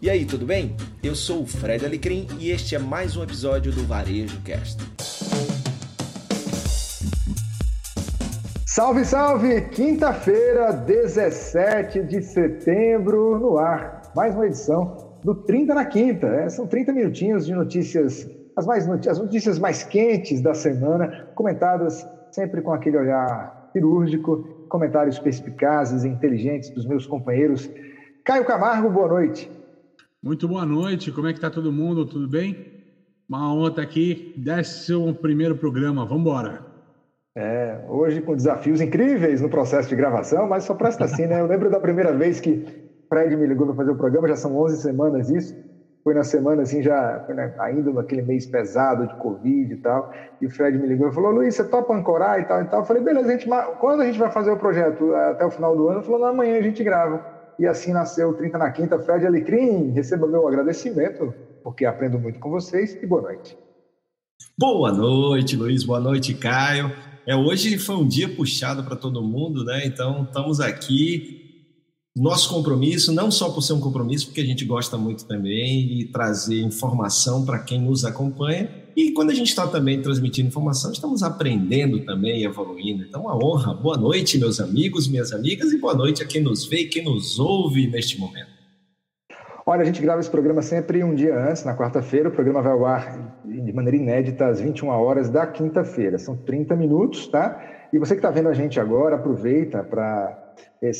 E aí, tudo bem? Eu sou o Fred Alecrim e este é mais um episódio do Varejo Cast. Salve, salve! Quinta-feira, 17 de setembro, no ar. Mais uma edição do 30 na Quinta. É, são 30 minutinhos de notícias, as, mais, as notícias mais quentes da semana, comentadas sempre com aquele olhar cirúrgico, comentários perspicazes e inteligentes dos meus companheiros. Caio Camargo, boa noite. Muito boa noite, como é que tá todo mundo? Tudo bem? Uma honra estar aqui, décimo primeiro programa, vamos embora. É, hoje com desafios incríveis no processo de gravação, mas só presta assim, né? Eu lembro da primeira vez que Fred me ligou para fazer o programa, já são 11 semanas isso, foi na semana assim, já né, ainda naquele mês pesado de Covid e tal, e o Fred me ligou e falou, Luiz, você topa ancorar e tal e tal? Eu falei, beleza, a gente, quando a gente vai fazer o projeto até o final do ano? Ele falou, amanhã a gente grava. E assim nasceu o 30 na Quinta. Fred Alecrim, receba meu agradecimento, porque aprendo muito com vocês e boa noite. Boa noite, Luiz. Boa noite, Caio. É, hoje foi um dia puxado para todo mundo, né? Então, estamos aqui. Nosso compromisso, não só por ser um compromisso, porque a gente gosta muito também e trazer informação para quem nos acompanha, e quando a gente está também transmitindo informação, estamos aprendendo também, evoluindo. Então, uma honra. Boa noite, meus amigos, minhas amigas, e boa noite a quem nos vê e quem nos ouve neste momento. Olha, a gente grava esse programa sempre um dia antes, na quarta-feira. O programa vai ao ar de maneira inédita às 21 horas da quinta-feira. São 30 minutos, tá? E você que está vendo a gente agora, aproveita para é,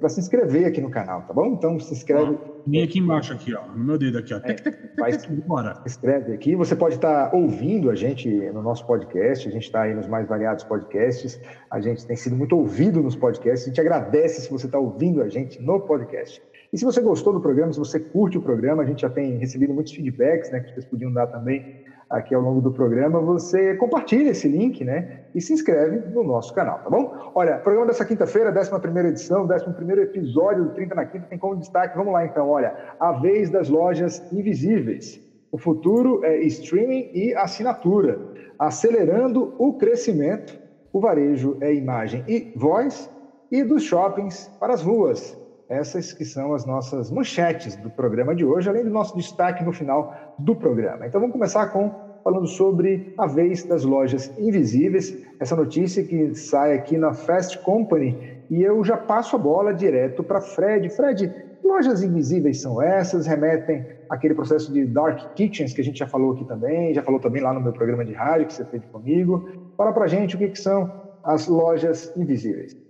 para se inscrever aqui no canal, tá bom? Então se inscreve. Vem aqui embaixo, aqui, ó, no meu dedo aqui, ó. É, vai, bora. Escreve aqui. Você pode estar tá ouvindo a gente no nosso podcast. A gente está aí nos mais variados podcasts. A gente tem sido muito ouvido nos podcasts. A gente agradece se você está ouvindo a gente no podcast. E se você gostou do programa, se você curte o programa, a gente já tem recebido muitos feedbacks, né, que vocês podiam dar também aqui ao longo do programa, você compartilha esse link, né? E se inscreve no nosso canal, tá bom? Olha, programa dessa quinta-feira, 11 edição, 11 episódio do 30 na Quinta, tem como destaque, vamos lá então, olha, a vez das lojas invisíveis. O futuro é streaming e assinatura, acelerando o crescimento. O varejo é imagem e voz, e dos shoppings para as ruas. Essas que são as nossas manchetes do programa de hoje, além do nosso destaque no final do programa. Então vamos começar com falando sobre a vez das lojas invisíveis, essa notícia que sai aqui na Fast Company, e eu já passo a bola direto para Fred. Fred, lojas invisíveis são essas? Remetem àquele processo de dark kitchens que a gente já falou aqui também, já falou também lá no meu programa de rádio que você fez comigo. Fala para gente o que, que são as lojas invisíveis.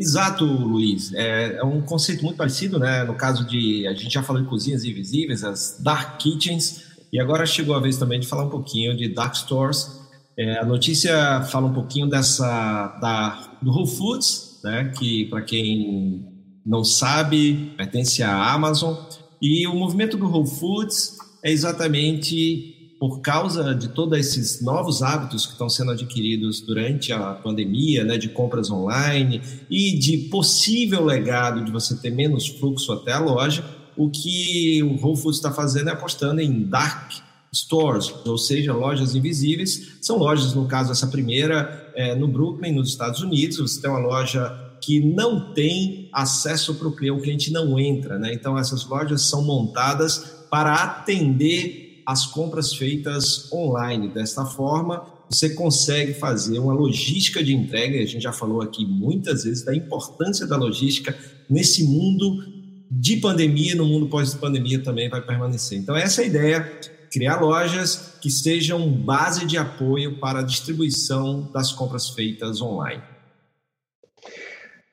Exato, Luiz. É, é, um conceito muito parecido, né? No caso de. A gente já falou de cozinhas invisíveis, as dark kitchens, e agora chegou a vez também de falar um pouquinho de dark stores. É, a notícia fala um pouquinho dessa. Da, do Whole Foods, né? Que, para quem não sabe, pertence à Amazon. E o movimento do Whole Foods é exatamente por causa de todos esses novos hábitos que estão sendo adquiridos durante a pandemia, né, de compras online e de possível legado de você ter menos fluxo até a loja, o que o Whole Foods está fazendo é apostando em dark stores, ou seja, lojas invisíveis. São lojas, no caso, essa primeira é, no Brooklyn, nos Estados Unidos. Você tem uma loja que não tem acesso para o cliente, o cliente não entra, né? Então essas lojas são montadas para atender as compras feitas online. Desta forma, você consegue fazer uma logística de entrega, a gente já falou aqui muitas vezes da importância da logística nesse mundo de pandemia, no mundo pós-pandemia também vai permanecer. Então, essa é a ideia, criar lojas que sejam base de apoio para a distribuição das compras feitas online.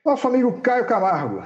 Nosso amigo Caio Camargo,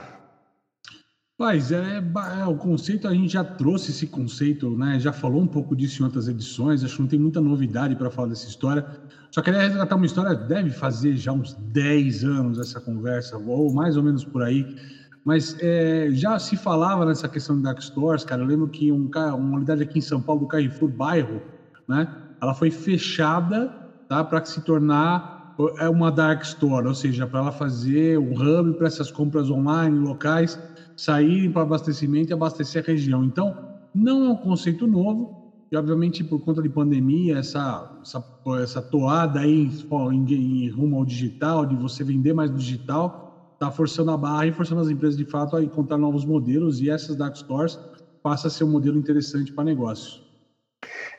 Mas é, é, o conceito, a gente já trouxe esse conceito, né? Já falou um pouco disso em outras edições, acho que não tem muita novidade para falar dessa história. Só queria resgatar uma história, deve fazer já uns 10 anos essa conversa, ou mais ou menos por aí. Mas é, já se falava nessa questão de dark stores, cara. Eu lembro que um, uma unidade aqui em São Paulo, do Carrefour Bairro, né? Ela foi fechada, tá? Para se tornar é uma dark store, ou seja, para ela fazer um hub para essas compras online, locais saírem para abastecimento e abastecer a região. Então, não é um conceito novo, e obviamente por conta de pandemia, essa, essa, essa toada aí em, em, em rumo ao digital, de você vender mais digital, tá forçando a barra e forçando as empresas de fato a encontrar novos modelos e essas dark stores passa a ser um modelo interessante para negócio.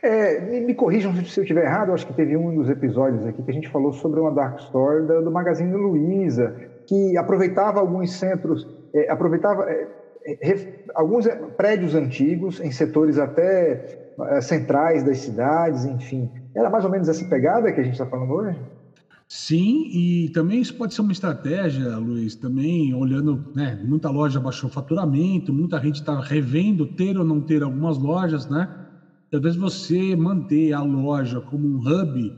É, me, me, corrijam se eu estiver errado, acho que teve um dos episódios aqui que a gente falou sobre uma dark store do Magazine Luiza, que aproveitava alguns centros, é, aproveitava é, é alguns é, prédios antigos em setores até é, centrais das cidades, enfim. Era mais ou menos essa pegada que a gente está falando hoje? Sim, e também isso pode ser uma estratégia, Luiz, também olhando, né, muita loja baixou faturamento, muita gente está revendo ter ou não ter algumas lojas, né? Talvez você manter a loja como um hub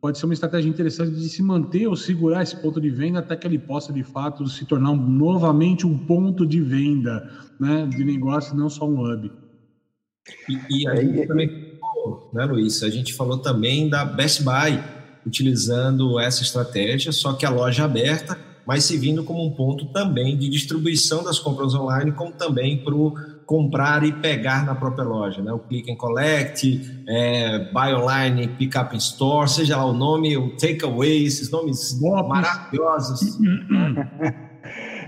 pode ser uma estratégia interessante de se manter ou segurar esse ponto de venda até que ele possa, de fato, se tornar um, novamente um ponto de venda né, de negócio, não só um hub. E, e a gente também, né, Luiz? A gente falou também da Best Buy, utilizando essa estratégia, só que a loja aberta, mas se vindo como um ponto também de distribuição das compras online, como também para o comprar e pegar na própria loja, né? O click and collect, é, buy online, pick up in store, seja lá o nome, o takeaway, esses nomes maravilhosos.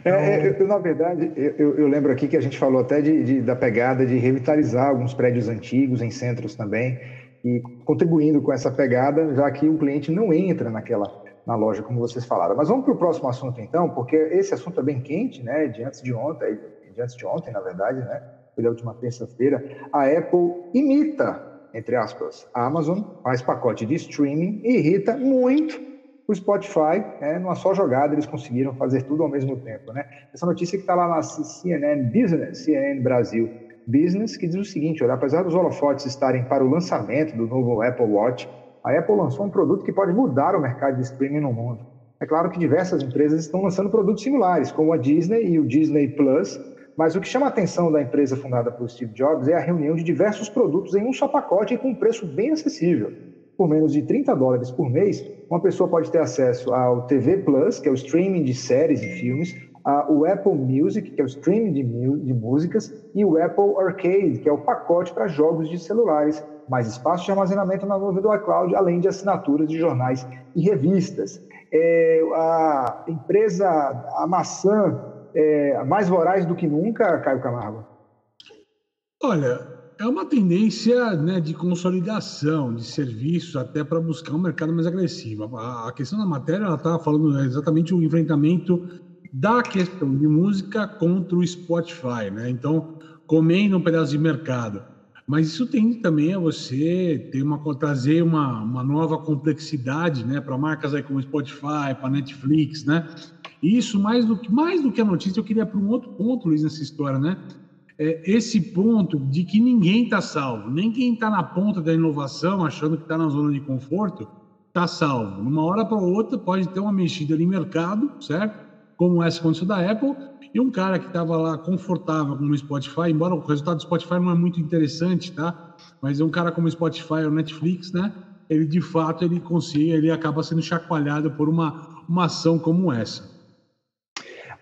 É, é, eu, eu, na verdade, eu, eu, lembro aqui que a gente falou até de, de, da pegada de revitalizar alguns prédios antigos em centros também e contribuindo com essa pegada, já que o cliente não entra naquela na loja, como vocês falaram. Mas vamos para o próximo assunto então, porque esse assunto é bem quente, né? De antes de ontem, de antes de ontem, na verdade, né? Foi da última terça-feira. A Apple imita, entre aspas, a Amazon, faz pacote de streaming e irrita muito o Spotify, né? Numa só jogada eles conseguiram fazer tudo ao mesmo tempo, né? Essa notícia que está lá na CNN Business, CNN Brasil, Business, que diz o seguinte: olha, apesar dos holofotes estarem para o lançamento do novo Apple Watch, a Apple lançou um produto que pode mudar o mercado de streaming no mundo. É claro que diversas empresas estão lançando produtos similares, como a Disney e o Disney Plus, mas o que chama a atenção da empresa fundada por Steve Jobs é a reunião de diversos produtos em um só pacote e com um preço bem acessível. Por menos de 30 dólares por mês, uma pessoa pode ter acesso ao TV Plus, que é o streaming de séries e filmes, o Apple Music, que é o streaming de, de músicas, e o Apple Arcade, que é o pacote para jogos de celulares, mais espaço de armazenamento na nuvem do iCloud, além de assinaturas de jornais e revistas. É, a empresa, a maçã, é, mais voraz do que nunca, Caio Camargo? Olha, é uma tendência né, de consolidação de serviços até para buscar um mercado mais agressivo. A, questão da matéria ela estava falando exatamente o enfrentamento da questão de música contra o Spotify, né? Então, comendo um pedaço de mercado. Mas isso tem também a você ter uma, trazer uma, uma nova complexidade né, para marcas aí como Spotify, para Netflix, né? Isso, mais do, que, mais do que a notícia, eu queria para um outro ponto, Luiz, nessa história, né? É esse ponto de que ninguém está salvo, nem quem está na ponta da inovação, achando que está na zona de conforto, está salvo. Numa hora para outra, pode ter uma mexida ali mercado, certo? Como essa aconteceu da Apple, e um cara que estava lá confortável com o Spotify, embora o resultado do Spotify não é muito interessante, tá? Mas é um cara como o Spotify ou Netflix, né? Ele de fato ele consegue, ele acaba sendo chacoalhado por uma, uma ação como essa.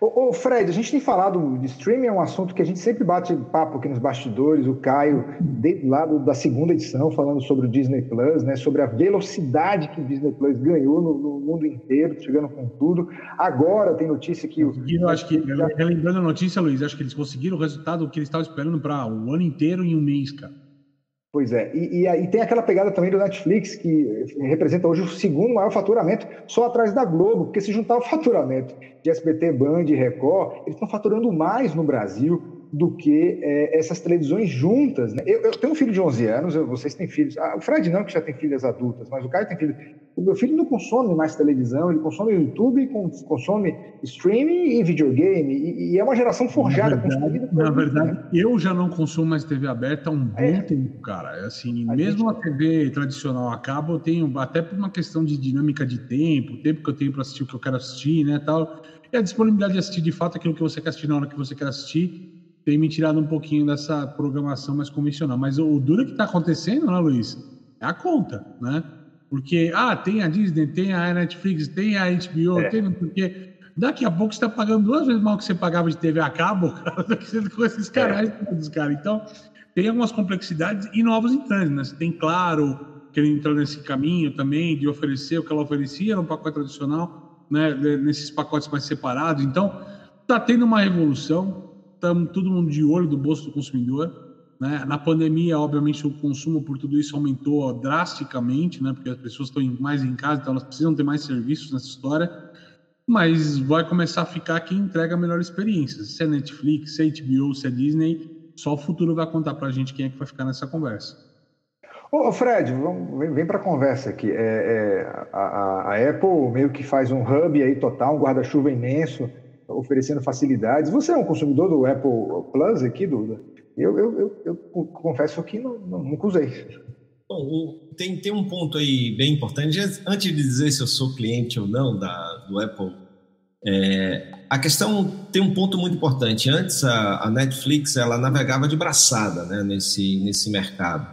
Ô, ô, Fred, a gente tem falado de streaming, é um assunto que a gente sempre bate papo aqui nos bastidores. O Caio, desde lá da segunda edição, falando sobre o Disney Plus, né, sobre a velocidade que o Disney Plus ganhou no, no mundo inteiro, chegando com tudo. Agora tem notícia que. Eu acho que, relembrando a notícia, Luiz, acho que eles conseguiram o resultado que eles estavam esperando para o ano inteiro em um mês, cara. Pois é, e, e, e, tem aquela pegada também do Netflix, que representa hoje o segundo maior faturamento, só atrás da Globo, porque se juntar o faturamento de SBT, Band e Record, eles estão faturando mais no Brasil do que é, essas televisões juntas. Né? Eu, eu, tenho um filho de 11 anos, eu, vocês têm filhos. Ah, o Fred não, que já tem filhas adultas, mas o Caio tem filho. O meu filho não consome mais televisão, ele consome YouTube, consome streaming e videogame. E, e é uma geração forjada. Na verdade, na verdade né? eu já não consumo mais TV aberta há um bom é. tempo, cara. É assim, a mesmo gente... a TV tradicional acaba, eu tenho, até por uma questão de dinâmica de tempo, o tempo que eu tenho para assistir o que eu quero assistir, né, tal. E a disponibilidade de assistir de fato aquilo que você quer assistir na hora que você quer assistir tem me tirado um pouquinho dessa programação mais convencional. Mas o duro que está acontecendo, né, Luiz? É a conta, né? Porque, ah, tem a Disney, tem a Netflix, tem a HBO, é. tem porque daqui a pouco você está pagando duas vezes mais que você pagava de TV a cabo, cara, com esses canais é. dos caras. Então, tem algumas complexidades e novos entrantes, né? Você tem, claro, que ele entrou nesse caminho também de oferecer o que ela oferecia no pacote tradicional, né? Nesses pacotes mais separados. Então, tá tendo uma revolução, estamos todo mundo de olho do bolso do consumidor. Né? Na pandemia, obviamente, o consumo por tudo isso aumentou drasticamente, né? porque as pessoas estão mais em casa, então elas precisam ter mais serviços nessa história. Mas vai começar a ficar quem entrega a melhor experiência. Se é Netflix, se é HBO, se é Disney, só o futuro vai contar para a gente quem é que vai ficar nessa conversa. Ô Fred, vem para a conversa aqui. É, é, a, a, Apple meio que faz um hub aí total, um guarda-chuva imenso, oferecendo facilidades. Você é um consumidor do Apple Plus aqui, Duda? Eu, eu, eu, eu confesso que não, não, nunca usei. Bom, tem, tem um ponto aí bem importante. Antes de dizer se eu sou cliente ou não da, do Apple, é, a questão tem um ponto muito importante. Antes, a, a, Netflix ela navegava de braçada né, nesse, nesse mercado.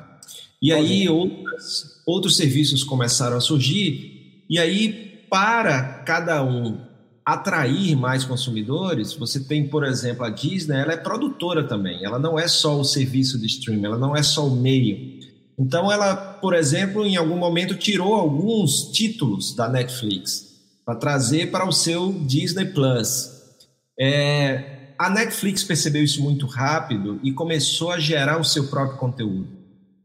E aí outras, outros serviços começaram a surgir, e aí, para cada um atrair mais consumidores, você tem, por exemplo, a Disney, ela é produtora também, ela não é só o serviço de streaming, ela não é só o meio. Então, ela, por exemplo, em algum momento tirou alguns títulos da Netflix para trazer para o seu Disney Plus. É, a Netflix percebeu isso muito rápido e começou a gerar o seu próprio conteúdo.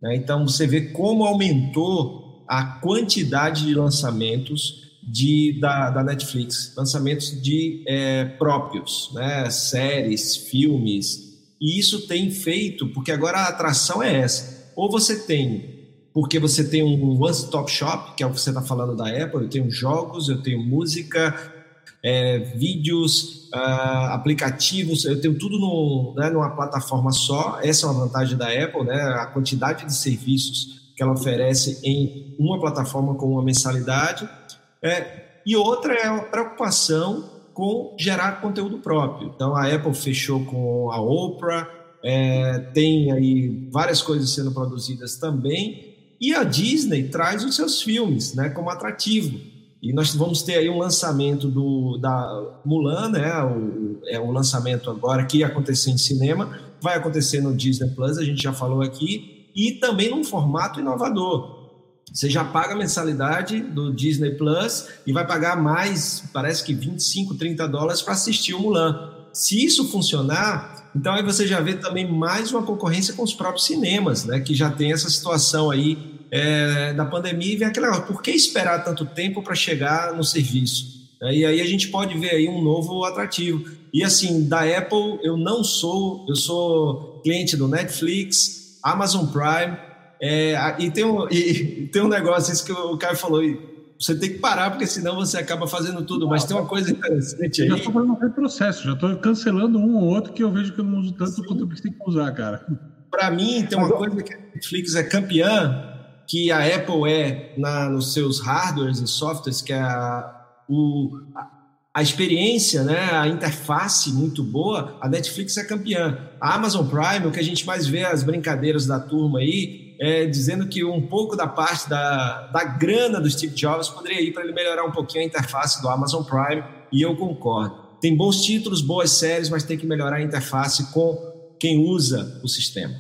Né? Então, você vê como aumentou a quantidade de lançamentos de, da, da Netflix, lançamentos de é, próprios, né? séries, filmes, e isso tem feito, porque agora a atração é essa. Ou você tem, porque você tem um one-stop shop, que é o que você está falando da Apple, eu tenho jogos, eu tenho música, é, vídeos, uh, aplicativos, eu tenho tudo no, né, numa plataforma só. Essa é uma vantagem da Apple, né? a quantidade de serviços que ela oferece em uma plataforma com uma mensalidade. É, e outra é a preocupação com gerar conteúdo próprio. Então a Apple fechou com a Oprah, é, tem aí várias coisas sendo produzidas também, e a Disney traz os seus filmes né, como atrativo. E nós vamos ter aí um lançamento do, da Mulan, né, o, é o lançamento agora que ia acontecer em cinema, vai acontecer no Disney Plus, a gente já falou aqui, e também num formato inovador. Você já paga a mensalidade do Disney Plus e vai pagar mais, parece que 25, 30 dólares para assistir o Mulan. Se isso funcionar, então aí você já vê também mais uma concorrência com os próprios cinemas, né? Que já tem essa situação aí é, da pandemia e vem aquela por que esperar tanto tempo para chegar no serviço? E aí a gente pode ver aí um novo atrativo. E assim, da Apple eu não sou, eu sou cliente do Netflix, Amazon Prime, é, e, tem um, e, tem um negócio, isso que o Caio falou, você tem que parar, porque senão você acaba fazendo tudo. Mas tem uma coisa interessante aí. Já estou fazendo um processo, já estou cancelando um ou outro que eu vejo que eu não uso tanto Sim. quanto eu preciso usar, cara. Para mim, tem uma coisa que a Netflix é campeã, que a Apple é na, nos seus hardwares e softwares, que é a, o, a, a experiência, né, a interface muito boa, a Netflix é campeã. A Amazon Prime, o que a gente mais vê as brincadeiras da turma aí, é, dizendo que um pouco da parte da, da grana do Steve Jobs poderia ir para ele melhorar um pouquinho a interface do Amazon Prime, e eu concordo. Tem bons títulos, boas séries, mas tem que melhorar a interface com quem usa o sistema.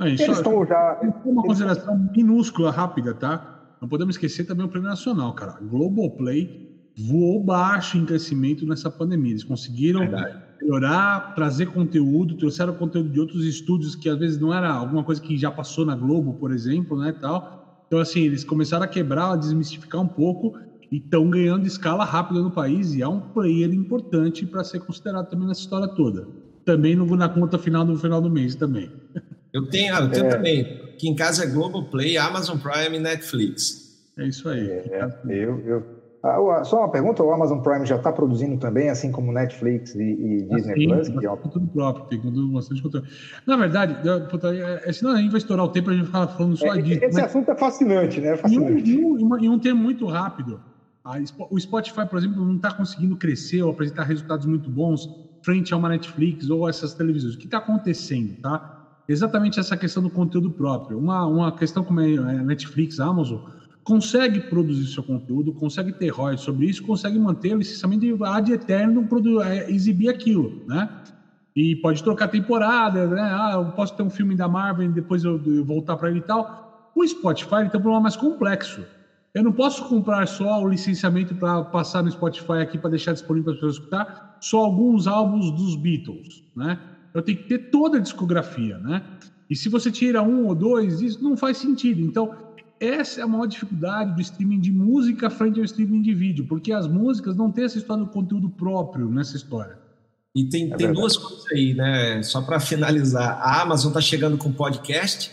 É, Eles estão já... Uma consideração minúscula, rápida, tá? Não podemos esquecer também o prêmio nacional, cara. Globoplay voou baixo em crescimento nessa pandemia. Eles conseguiram Verdade melhorar, trazer conteúdo, trouxeram conteúdo de outros estúdios que às vezes não era alguma coisa que já passou na Globo, por exemplo, né, tal. Então assim, eles começaram a quebrar, a desmistificar um pouco e estão ganhando escala rápida no país e é um player importante para ser considerado também nessa história toda. Também no, na conta final no final do mês também. Eu tenho, eu tenho é. também. Aqui em casa é Globoplay, Amazon Prime e Netflix. É isso aí. É, eu, eu, só uma pergunta, o Amazon Prime já está produzindo também, assim como Netflix e, e Disney assim, Plus? Que é tudo próprio, tem bastante conteúdo. Na verdade, é, é, senão a gente vai estourar o tempo a gente ficar falando só é, disso. Esse mas... assunto é fascinante, né? Fascinante. E um, um, um termo muito rápido. o Spotify, por exemplo, não está conseguindo crescer ou apresentar resultados muito bons frente a uma Netflix ou essas televisões. O que está acontecendo, tá? Exatamente essa questão do conteúdo próprio. Uma, uma questão como é a Netflix, a Amazon, consegue produzir seu conteúdo, consegue ter ROI sobre isso, consegue manter o licenciamento ad eterno, é, exibir aquilo, né? E pode trocar temporada, né? Ah, eu posso ter um filme da Marvel e depois eu, eu voltar para ele e tal. O Spotify tem um problema mais complexo. Eu não posso comprar só o licenciamento para passar no Spotify aqui para deixar disponível para as pessoas escutar só alguns álbuns dos Beatles, né? Eu tenho que ter toda a discografia, né? E se você tira um ou dois, isso não faz sentido. Então, essa é a maior dificuldade do streaming de música frente ao streaming de vídeo, porque as músicas não têm essa história do conteúdo próprio nessa história. E tem, é tem duas coisas aí, né? Só para finalizar, a Amazon está chegando com podcast,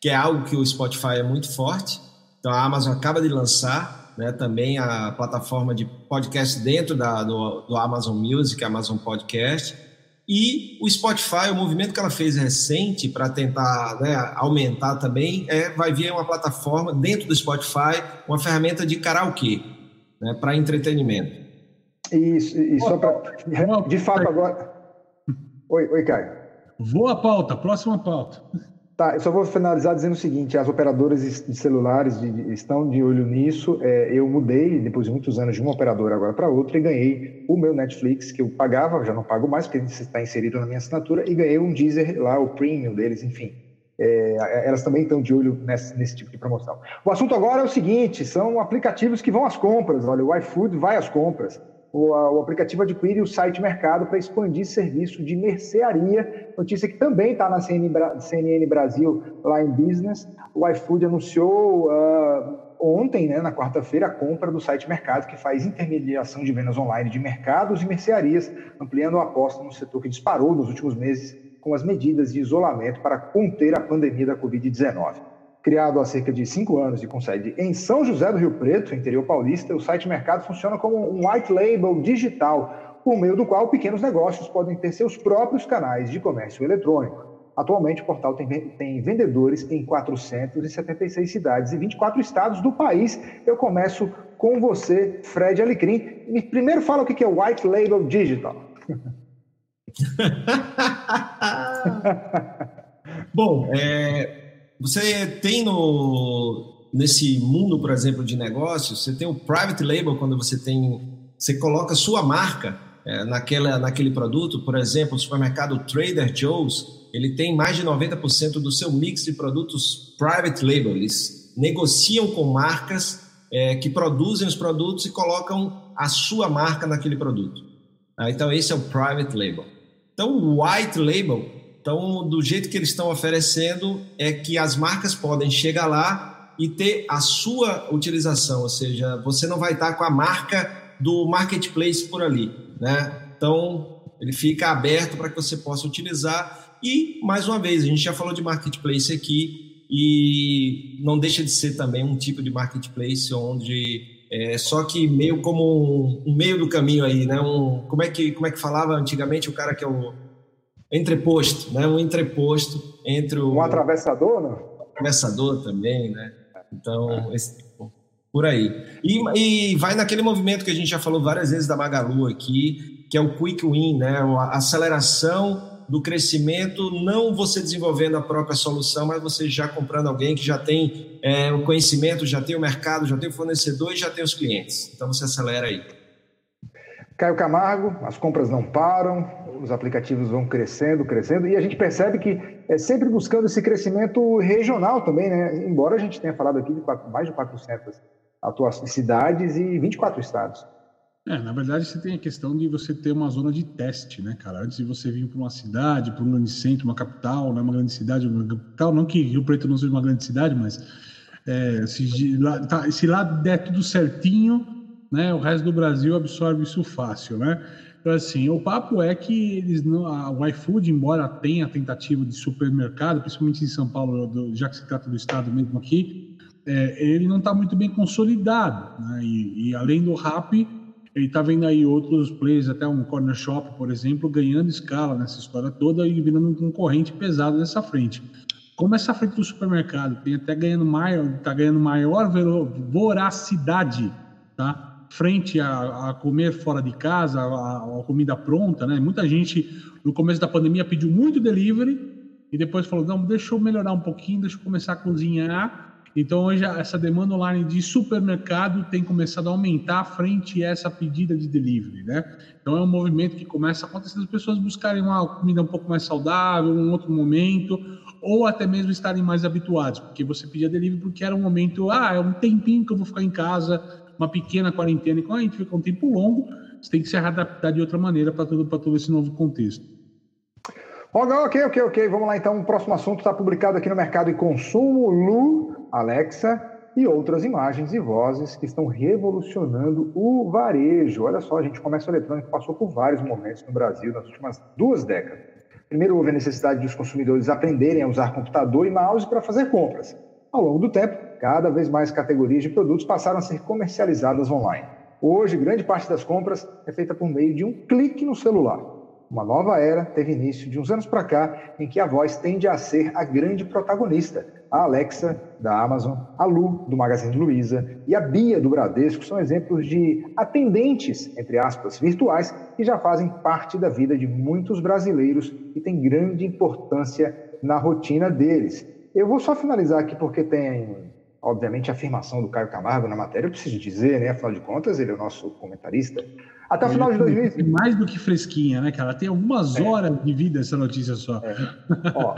que é algo que o Spotify é muito forte. Então a Amazon acaba de lançar né, também a plataforma de podcast dentro da, do, do Amazon Music, Amazon Podcast. E o Spotify, o movimento que ela fez recente para tentar né, aumentar também, é, vai vir uma plataforma dentro do Spotify, uma ferramenta de karaokê, né, para entretenimento. Isso, e só para. De fato, agora. Oi, oi, Caio. Boa pauta, próxima pauta. Tá, eu só vou finalizar dizendo o seguinte: as operadoras de celulares estão de olho nisso. É, eu mudei, depois de muitos anos, de uma operadora agora para outra e ganhei o meu Netflix, que eu pagava, já não pago mais, porque está inserido na minha assinatura, e ganhei um Deezer lá, o premium deles, enfim. É, elas também estão de olho nesse, nesse, tipo de promoção. O assunto agora é o seguinte: são aplicativos que vão às compras. Olha, o iFood vai às compras o, o aplicativo adquire o site Mercado para expandir serviço de mercearia. Notícia que também está na CNN, CNN, Brasil, lá em Business. O iFood anunciou uh, ontem, né, na quarta-feira, a compra do site Mercado, que faz intermediação de vendas online de mercados e mercearias, ampliando a aposta no setor que disparou nos últimos meses com as medidas de isolamento para conter a pandemia da Covid-19. Criado há cerca de cinco anos e com sede em São José do Rio Preto, interior paulista, o site Mercado funciona como um white label digital, por meio do qual pequenos negócios podem ter seus próprios canais de comércio eletrônico. Atualmente, o portal tem, vendedores em 476 cidades e 24 estados do país. Eu começo com você, Fred Alecrim. Primeiro fala o que é White Label Digital. Bom, é, você tem no, nesse mundo, por exemplo, de negócios, você tem o private label quando você tem, você coloca sua marca é, naquela, naquele produto. Por exemplo, o supermercado Trader Joe's, ele tem mais de 90% do seu mix de produtos private label. Eles negociam com marcas é, que produzem os produtos e colocam a sua marca naquele produto. Ah, então, esse é o private label. Então, o white label então, do jeito que eles estão oferecendo, é que as marcas podem chegar lá e ter a sua utilização, ou seja, você não vai estar com a marca do marketplace por ali, né? Então, ele fica aberto para que você possa utilizar. E, mais uma vez, a gente já falou de marketplace aqui e não deixa de ser também um tipo de marketplace onde é, só que meio como um, um, meio do caminho aí, né? Um, como é que como é que falava antigamente o cara que é o entreposto, né? Um entreposto entre o um atravessador, não? Atravessador também, né? Então, esse, por aí. E, e, vai naquele movimento que a gente já falou várias vezes da Magalu aqui, que é o quick win, né? A aceleração do crescimento, não você desenvolvendo a própria solução, mas você já comprando alguém que já tem é, o conhecimento, já tem o mercado, já tem o fornecedor e já tem os clientes. Então você acelera aí. Caio Camargo, as compras não param, os aplicativos vão crescendo, crescendo, e a gente percebe que é sempre buscando esse crescimento regional também, né? Embora a gente tenha falado aqui de quatro, mais de 400 cidades e 24 estados. É, na verdade, você tem a questão de você ter uma zona de teste, né, cara? Antes de você vir para uma cidade, para um grande centro, uma capital, né, uma grande cidade, uma capital, não que Rio Preto não seja uma grande cidade, mas é, se, lá, tá, se lá der tudo certinho, né, o resto do Brasil absorve isso fácil, né? Então, assim, o papo é que eles não, a, iFood, embora tenha tentativa de supermercado, principalmente em São Paulo, já que se trata do estado mesmo aqui, é, ele não está muito bem consolidado. Né? E, e, além do Rap, ele está vendo aí outros players, até um Corner Shop, por exemplo, ganhando escala nessa história toda e virando um concorrente pesado nessa frente. Como essa frente do supermercado tem até ganhando maior, está ganhando maior voracidade, tá? Frente a, a, comer fora de casa, a, a, comida pronta, né? Muita gente no começo da pandemia pediu muito delivery e depois falou não, deixa eu melhorar um pouquinho, deixa eu começar a cozinhar. Então hoje essa demanda online de supermercado tem começado a aumentar frente a essa pedida de delivery, né? Então é um movimento que começa a acontecer as pessoas buscarem uma comida um pouco mais saudável, um outro momento, ou até mesmo estarem mais habituados, porque você pedia delivery porque era um momento, ah, é um tempinho que eu vou ficar em casa, uma pequena quarentena, e quando a gente fica um tempo longo, você tem que se adaptar de outra maneira para todo, todo esse novo contexto. Ok, ok, ok. Vamos lá então. O próximo assunto está publicado aqui no Mercado e Consumo. Lu, Alexa e outras imagens e vozes que estão revolucionando o varejo. Olha só, a gente, comércio eletrônico passou por vários momentos no Brasil nas últimas duas décadas. Primeiro, houve a necessidade dos consumidores aprenderem a usar computador e mouse para fazer compras. Ao longo do tempo, cada vez mais categorias de produtos passaram a ser comercializadas online. Hoje, grande parte das compras é feita por meio de um clique no celular. Uma nova era teve início de uns anos para cá, em que a voz tende a ser a grande protagonista. A Alexa, da Amazon, a Lu, do Magazine Luiza, e a Bia, do Bradesco, são exemplos de atendentes, entre aspas, virtuais, que já fazem parte da vida de muitos brasileiros e têm grande importância na rotina deles. Eu vou só finalizar aqui porque tem obviamente, a afirmação do Caio Camargo na matéria, eu preciso dizer, né? Afinal de contas, ele é o nosso comentarista. Até o final de 2020. Mais do que fresquinha, né, cara? Tem algumas é. horas de vida essa notícia só. É. Ó,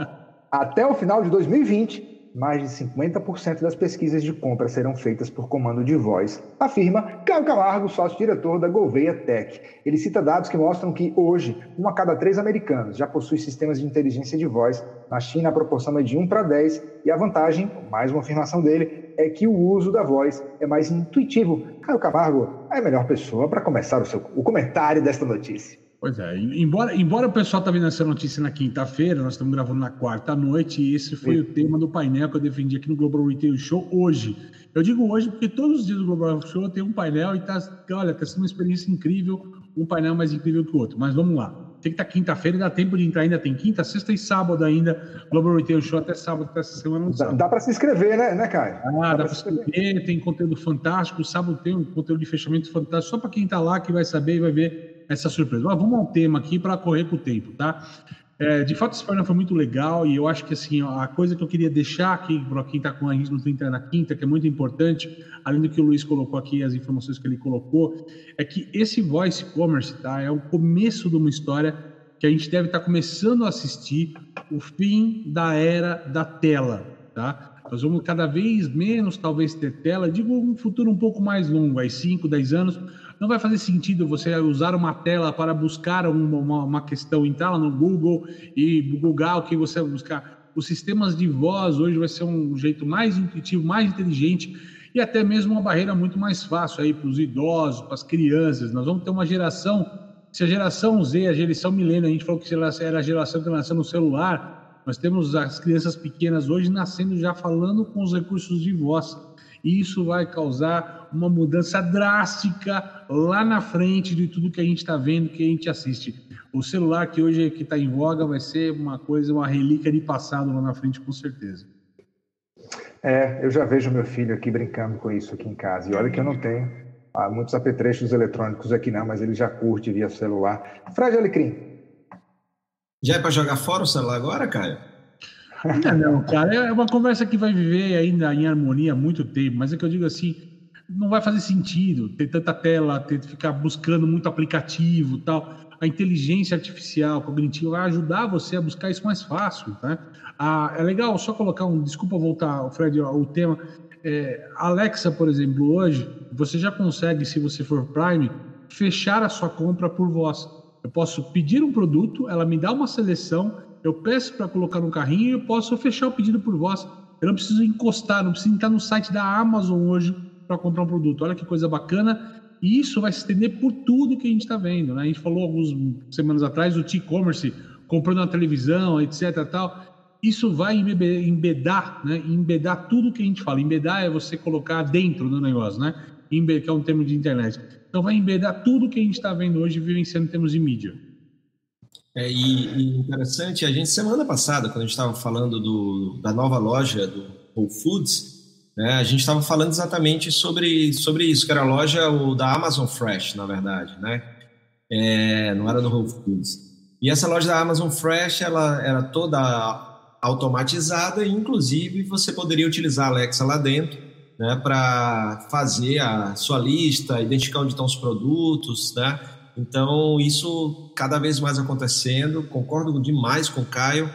até o final de 2020, mais de 50% das pesquisas de compra serão feitas por comando de voz, afirma Caio Camargo, sócio-diretor da Gouveia Tech. Ele cita dados que mostram que hoje, um a cada três americanos já possui sistemas de inteligência de voz. Na China, a proporção é de 1 para 10, e a vantagem, mais uma afirmação dele, é que o uso da voz é mais intuitivo. Caio Camargo é a melhor pessoa para começar o, seu, o comentário desta notícia. Pois é, embora, embora o pessoal tá vendo essa notícia na quinta-feira, nós estamos gravando na quarta noite e esse foi Sim. o tema do painel que eu defendi aqui no Global Retail Show hoje. Eu digo hoje porque todos os dias do Global Retail Show tem um painel e tá, olha, tá sendo uma experiência incrível, um painel mais incrível que o outro. Mas vamos lá. Tem que estar tá quinta-feira, dá tempo de entrar ainda, tem quinta, sexta e sábado ainda. Global Retail Show até sábado, até essa semana. Dá, dá para se inscrever, né, né Caio? Ah, dá, dá para se inscrever, tem conteúdo fantástico. Sábado tem um conteúdo de fechamento fantástico, só para quem está lá que vai saber e vai ver essa surpresa. Vamos ao tema aqui para correr com o tempo, tá? É, de fato, esse painel foi muito legal e eu acho que assim a coisa que eu queria deixar aqui para quem está com a gente no Twitter na quinta, que é muito importante, além do que o Luiz colocou aqui, as informações que ele colocou, é que esse voice commerce tá, é o começo de uma história que a gente deve estar tá começando a assistir o fim da era da tela, tá? Nós vamos cada vez menos, talvez, ter tela. Digo um futuro um pouco mais longo, aí 5, 10 anos, não vai fazer sentido você usar uma tela para buscar uma, uma, uma questão, entrar lá no Google e googar o que você vai buscar. Os sistemas de voz hoje vai ser um jeito mais intuitivo, mais inteligente e até mesmo uma barreira muito mais fácil aí para os idosos, para as crianças. Nós vamos ter uma geração, se a geração Z, a geração milênio, a gente falou que era a geração que nasceu no celular, nós temos as crianças pequenas hoje nascendo já falando com os recursos de voz. E isso vai causar uma mudança drástica lá na frente de tudo que a gente está vendo, que a gente assiste. O celular que hoje que está em voga vai ser uma coisa, uma relíquia de passado lá na frente, com certeza. É, eu já vejo meu filho aqui brincando com isso aqui em casa. E olha que eu não tenho ah, muitos apetrechos eletrônicos aqui não, mas ele já curte via celular. Fred Alecrim. Já é para jogar fora o celular agora, Caio? Não, cara, é uma conversa que vai viver ainda em harmonia há muito tempo, mas é que eu digo assim, não vai fazer sentido ter tanta tela, ter ficar buscando muito aplicativo tal. A inteligência artificial cognitiva vai ajudar você a buscar isso mais fácil, tá? Ah, é legal só colocar um, desculpa voltar, Fred, ao tema. É, Alexa, por exemplo, hoje você já consegue, se você for Prime, fechar a sua compra por voz. Eu posso pedir um produto, ela me dá uma seleção eu peço para colocar no carrinho e eu posso fechar o pedido por voz. Eu não preciso encostar, não preciso entrar no site da Amazon hoje para comprar um produto. Olha que coisa bacana. E isso vai se estender por tudo que a gente está vendo. Né? A gente falou algumas semanas atrás do e-commerce, comprando uma televisão, etc. Tal. Isso vai embedar, né? embedar tudo que a gente fala. Embedar é você colocar dentro do negócio, né? Embed, que é um termo de internet. Então vai embedar tudo que a gente está vendo hoje vivenciando em termos de mídia. É, e, e, interessante, a gente, semana passada, quando a gente estava falando do, da nova loja do Whole Foods, né, a gente estava falando exatamente sobre, sobre isso, que era a loja o, da Amazon Fresh, na verdade, né? É, não era do Whole Foods. E essa loja da Amazon Fresh, ela era toda automatizada e, inclusive, você poderia utilizar a Alexa lá dentro, né, para fazer a sua lista, identificar onde estão os produtos, né? Então, isso cada vez mais acontecendo. Concordo demais com o Caio,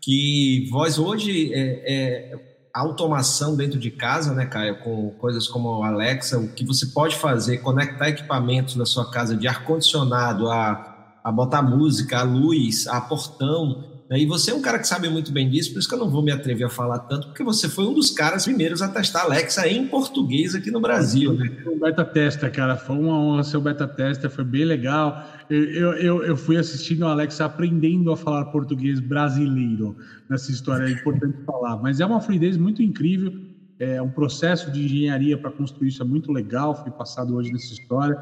que voz hoje é, é automação dentro de casa, né, Caio, com coisas como a Alexa, o que você pode fazer, conectar equipamentos na sua casa de ar-condicionado a, a botar música, a luz, a portão? E você é um cara que sabe muito bem disso, por isso que eu não vou me atrever a falar tanto, porque você foi um dos caras primeiros a testar Alexa em português aqui no Brasil, né? O beta tester, cara, foi uma honra ser o beta tester, foi bem legal. Eu, eu, eu fui assistindo a Alexa aprendendo a falar português brasileiro nessa história, é importante falar. Mas é uma fluidez muito incrível, é um processo de engenharia para construir isso é muito legal, foi passado hoje nessa história.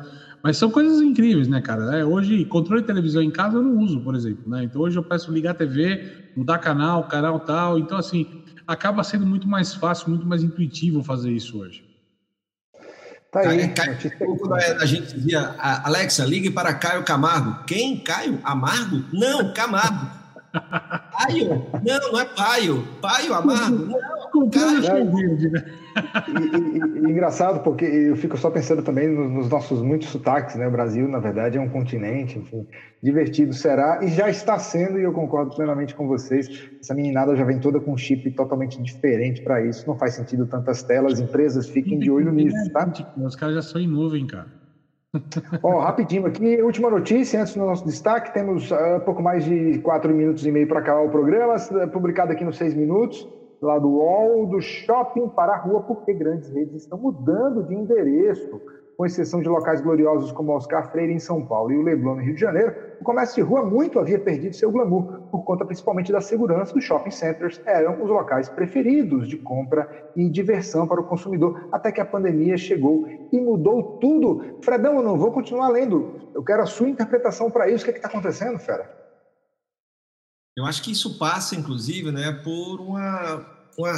Mas são coisas incríveis, né, cara? É, hoje, controle de televisão em casa eu não uso, por exemplo, né? Então hoje eu peço ligar a TV, mudar canal, canal tal. Então, assim, acaba sendo muito mais fácil, muito mais intuitivo fazer isso hoje. Tá aí. Caio, quando a gente dizia, Alexa, ligue para Caio Camargo. Quem? Caio? Amargo? Não, Camargo. Paio? Não, não é Paio. Paio Amargo? Não, Caio. Né? E, e, e, engraçado, porque eu fico só pensando também nos, nos, nossos muitos sotaques, né? O Brasil, na verdade, é um continente, enfim, divertido será e já está sendo, e eu concordo plenamente com vocês. Essa meninada já vem toda com um chip totalmente diferente para isso, não faz sentido tantas telas, empresas fiquem de olho nisso, tá? Os caras já são em nuvem, cara. Ó, rapidinho aqui, última notícia, antes do nosso destaque, temos uh, pouco mais de quatro minutos e meio para acabar o programa, publicado aqui nos seis minutos lá do UOL, do shopping para a rua, porque grandes redes estão mudando de endereço, com exceção de locais gloriosos como Oscar Freire em São Paulo e o Leblon no Rio de Janeiro, o comércio de rua muito havia perdido seu glamour, por conta principalmente da segurança dos shopping centers, eram os locais preferidos de compra e diversão para o consumidor, até que a pandemia chegou e mudou tudo. Fredão, eu não vou continuar lendo, eu quero a sua interpretação para isso, o que é está acontecendo, Fera? Eu acho que isso passa, inclusive, né, por uma, uma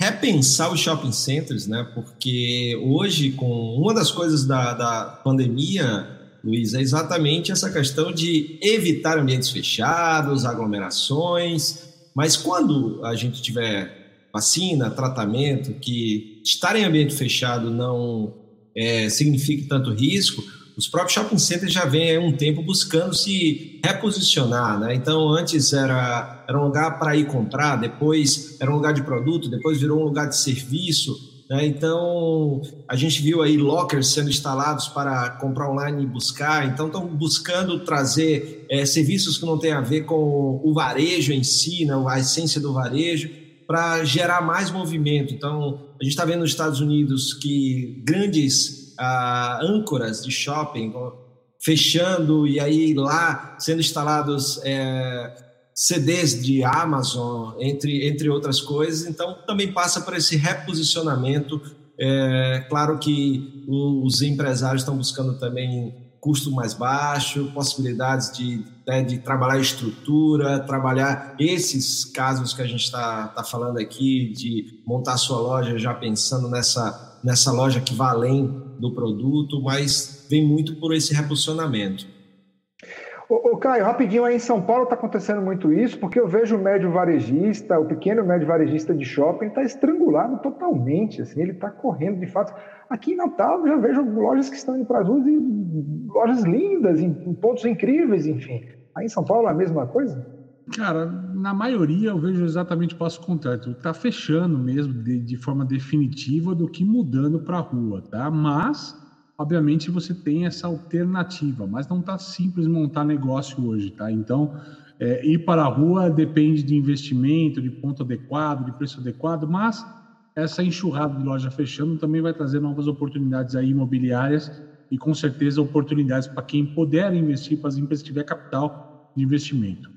repensar os shopping centers, né? Porque hoje, com uma das coisas da, da pandemia, Luiz, é exatamente essa questão de evitar ambientes fechados, aglomerações. Mas quando a gente tiver vacina, tratamento, que estar em ambiente fechado não é, signifique tanto risco, os próprios shopping centers já vêm há um tempo buscando se reposicionar, né? Então, antes era, era um lugar para ir comprar, depois era um lugar de produto, depois virou um lugar de serviço, né? Então, a gente viu aí lockers sendo instalados para comprar online e buscar, então estão buscando trazer é, serviços que não têm a ver com o varejo em si, né? a essência do varejo, para gerar mais movimento. Então, a gente está vendo nos Estados Unidos que grandes âncoras de shopping fechando e aí lá sendo instalados é, CDs de Amazon, entre, entre outras coisas. Então, também passa por esse reposicionamento. É, claro que os empresários estão buscando também custo mais baixo, possibilidades de, né, de trabalhar estrutura, trabalhar esses casos que a gente está tá falando aqui, de montar sua loja já pensando nessa, nessa loja que vai além do produto, mas vem muito por esse reposicionamento. Ô, Caio, rapidinho, aí em São Paulo está acontecendo muito isso, porque eu vejo o médio varejista, o pequeno médio varejista de shopping está estrangulado totalmente, assim, ele está correndo de fato. Aqui em Natal eu já vejo lojas que estão indo para as ruas e lojas lindas, em, em pontos incríveis, enfim. Aí em São Paulo é a mesma coisa? Cara, na maioria eu vejo exatamente o passo contrário. Está fechando mesmo de, de, forma definitiva do que mudando para a rua, tá? Mas, obviamente, você tem essa alternativa, mas não está simples montar negócio hoje, tá? Então, é, ir para a rua depende de investimento, de ponto adequado, de preço adequado, mas essa enxurrada de loja fechando também vai trazer novas oportunidades aí imobiliárias e com certeza oportunidades para quem puder investir, para as empresas que tiver capital de investimento.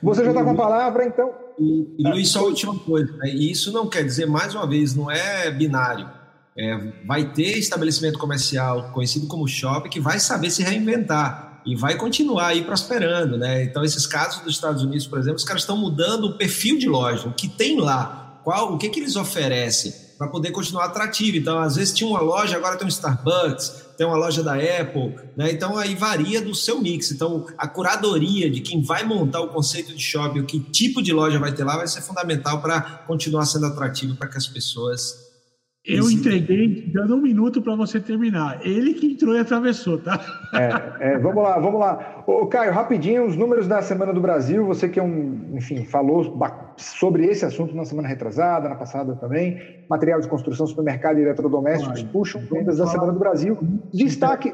Você já está com a palavra, então. E, e Luiz, só a última coisa. Né? E isso não quer dizer, mais uma vez, não é binário. É, vai ter estabelecimento comercial conhecido como shopping que vai saber se reinventar e vai continuar aí prosperando, né? Então, esses casos dos Estados Unidos, por exemplo, os caras estão mudando o perfil de loja, o que tem lá, qual, o que, que eles oferecem para poder continuar atrativo. Então, às vezes tinha uma loja, agora tem um Starbucks, tem uma loja da Apple, né? Então aí varia do seu mix. Então a curadoria de quem vai montar o conceito de shopping, o que tipo de loja vai ter lá, vai ser fundamental para continuar sendo atrativo para que as pessoas Eu entreguei dando um minuto para você terminar. Ele que entrou e atravessou, tá? É, é, vamos lá, vamos lá. Ô, Caio, rapidinho, os números da Semana do Brasil. Você que é um, enfim, falou sobre esse assunto na semana retrasada, na passada também. Material de construção, supermercado e eletrodomésticos Vai, puxam vendas da Semana do Brasil. Destaque,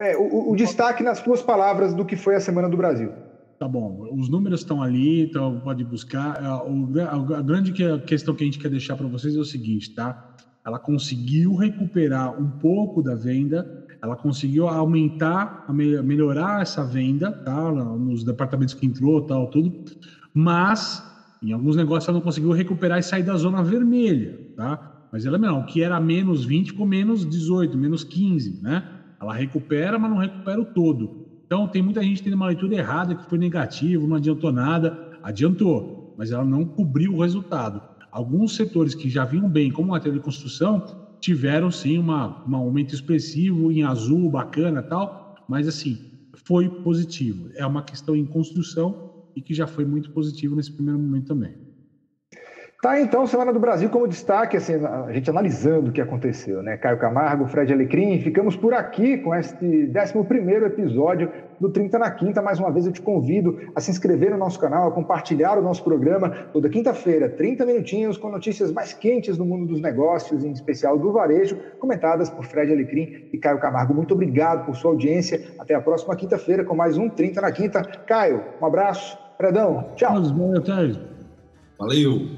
é, o, o destaque nas suas palavras do que foi a Semana do Brasil. Tá bom, os números estão ali, então pode buscar. É, a, a grande questão que a gente quer deixar para vocês é o seguinte, tá? Ela conseguiu recuperar um pouco da venda, ela conseguiu aumentar, melhorar essa venda, tá? Nos departamentos que entrou, tal, tudo, mas em alguns negócios ela não conseguiu recuperar e sair da zona vermelha, tá? Mas ela não, o que era menos 20 ficou menos 18, menos 15, né? Ela recupera, mas não recupera o todo. Então tem muita gente tendo uma leitura errada que foi negativo, não adiantou nada, adiantou, mas ela não cobriu o resultado alguns setores que já vinham bem, como material de construção, tiveram sim uma, um aumento expressivo em azul, bacana tal, mas assim, foi positivo. É uma questão em construção e que já foi muito positivo nesse primeiro momento também. Tá, então, Semana do Brasil como destaque, assim, a gente analisando o que aconteceu, né? Caio Camargo, Fred Alecrim, ficamos por aqui com este 11 episódio do 30 na Quinta. Mais uma vez eu te convido a se inscrever no nosso canal, a compartilhar o nosso programa toda quinta-feira, 30 minutinhos com notícias mais quentes do mundo dos negócios, em especial do varejo, comentadas por Fred Alecrim e Caio Camargo. Muito obrigado por sua audiência. Até a próxima quinta-feira com mais um 30 na Quinta. Caio, um abraço. Fredão, tchau. Valeu.